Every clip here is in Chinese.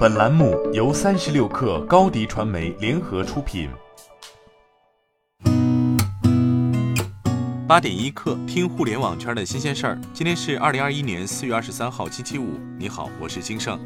本栏目由三十六氪高低传媒联合出品。八点一刻，听互联网圈的新鲜事儿。今天是二零二一年四月二十三号，星期五。你好，我是金盛。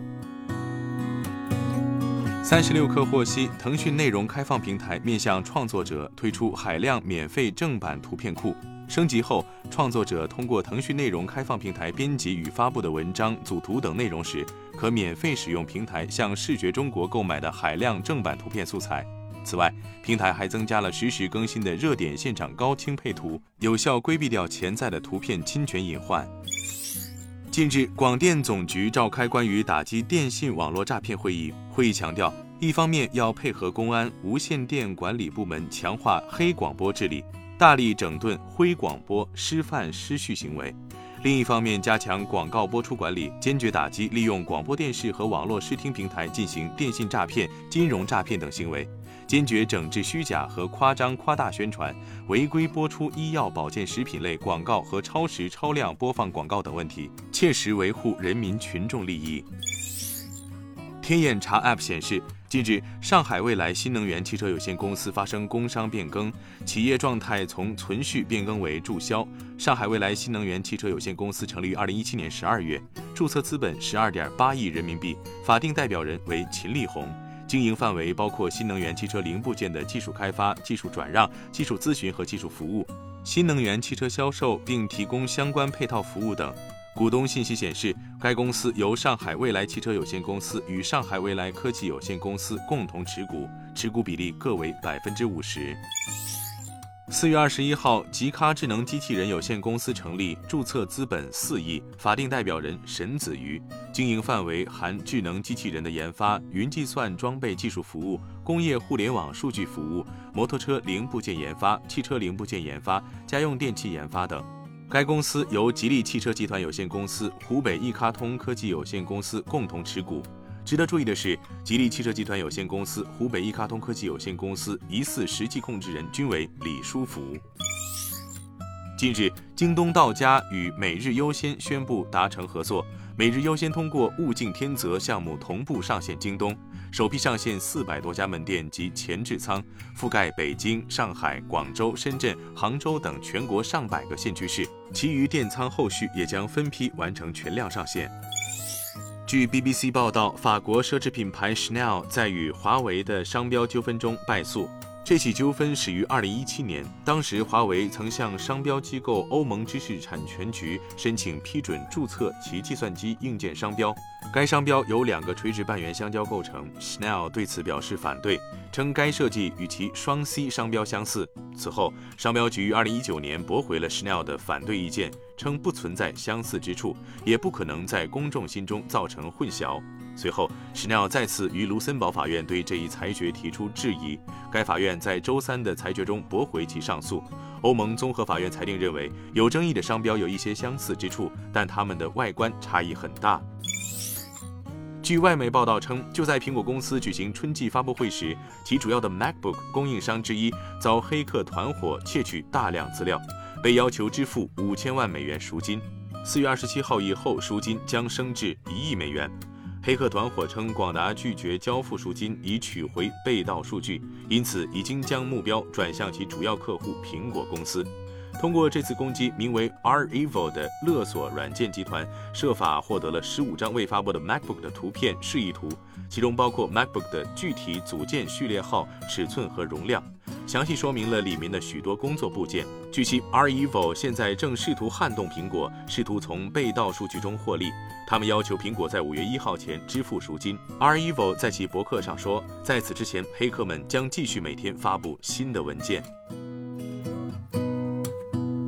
三十六氪获悉，腾讯内容开放平台面向创作者推出海量免费正版图片库。升级后，创作者通过腾讯内容开放平台编辑与发布的文章、组图等内容时，可免费使用平台向视觉中国购买的海量正版图片素材。此外，平台还增加了实时更新的热点现场高清配图，有效规避掉潜在的图片侵权隐患。近日，广电总局召开关于打击电信网络诈骗会议，会议强调，一方面要配合公安、无线电管理部门强化黑广播治理。大力整顿灰广播失范失序行为，另一方面加强广告播出管理，坚决打击利用广播电视和网络视听平台进行电信诈骗、金融诈骗等行为，坚决整治虚假和夸张夸大宣传、违规播出医药保健食品类广告和超时超量播放广告等问题，切实维护人民群众利益。天眼查 App 显示。近日，上海未来新能源汽车有限公司发生工商变更，企业状态从存续变更为注销。上海未来新能源汽车有限公司成立于二零一七年十二月，注册资本十二点八亿人民币，法定代表人为秦力红，经营范围包括新能源汽车零部件的技术开发、技术转让、技术咨询和技术服务，新能源汽车销售并提供相关配套服务等。股东信息显示，该公司由上海未来汽车有限公司与上海未来科技有限公司共同持股，持股比例各为百分之五十。四月二十一号，吉咖智能机器人有限公司成立，注册资本四亿，法定代表人沈子瑜，经营范围含智能机器人的研发、云计算装备技术服务、工业互联网数据服务、摩托车零部件研发、汽车零部件研发、家用电器研发等。该公司由吉利汽车集团有限公司、湖北易咖通科技有限公司共同持股。值得注意的是，吉利汽车集团有限公司、湖北易卡通科技有限公司疑似实际控制人均为李书福。近日，京东到家与每日优先宣布达成合作，每日优先通过物竞天择项目同步上线京东。首批上线四百多家门店及前置仓，覆盖北京、上海、广州、深圳、杭州等全国上百个县区市。其余店仓后续也将分批完成全量上线。据 BBC 报道，法国奢侈品牌 Chanel 在与华为的商标纠纷中败诉。这起纠纷始于二零一七年，当时华为曾向商标机构欧盟知识产权局申请批准注册其计算机硬件商标。该商标由两个垂直半圆相交构成，Chanel 对此表示反对，称该设计与其双 C 商标相似。此后，商标局于二零一九年驳回了 Chanel 的反对意见，称不存在相似之处，也不可能在公众心中造成混淆。随后，Chanel 再次于卢森堡法院对这一裁决提出质疑。该法院在周三的裁决中驳回其上诉。欧盟综合法院裁定认为，有争议的商标有一些相似之处，但它们的外观差异很大。据外媒报道称，就在苹果公司举行春季发布会时，其主要的 MacBook 供应商之一遭黑客团伙窃取大量资料，被要求支付五千万美元赎金。四月二十七号以后，赎金将升至一亿美元。黑客团伙称，广达拒绝交付赎金以取回被盗数据，因此已经将目标转向其主要客户苹果公司。通过这次攻击，名为 REvil 的勒索软件集团设法获得了十五张未发布的 MacBook 的图片示意图，其中包括 MacBook 的具体组件序列号、尺寸和容量。详细说明了里面的许多工作部件。据悉，R.Evo 现在正试图撼动苹果，试图从被盗数据中获利。他们要求苹果在五月一号前支付赎金。R.Evo 在其博客上说，在此之前，黑客们将继续每天发布新的文件。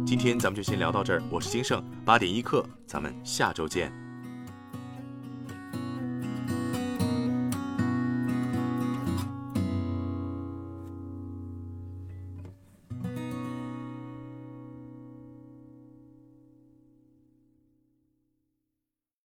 今天咱们就先聊到这儿，我是金盛，八点一刻，咱们下周见。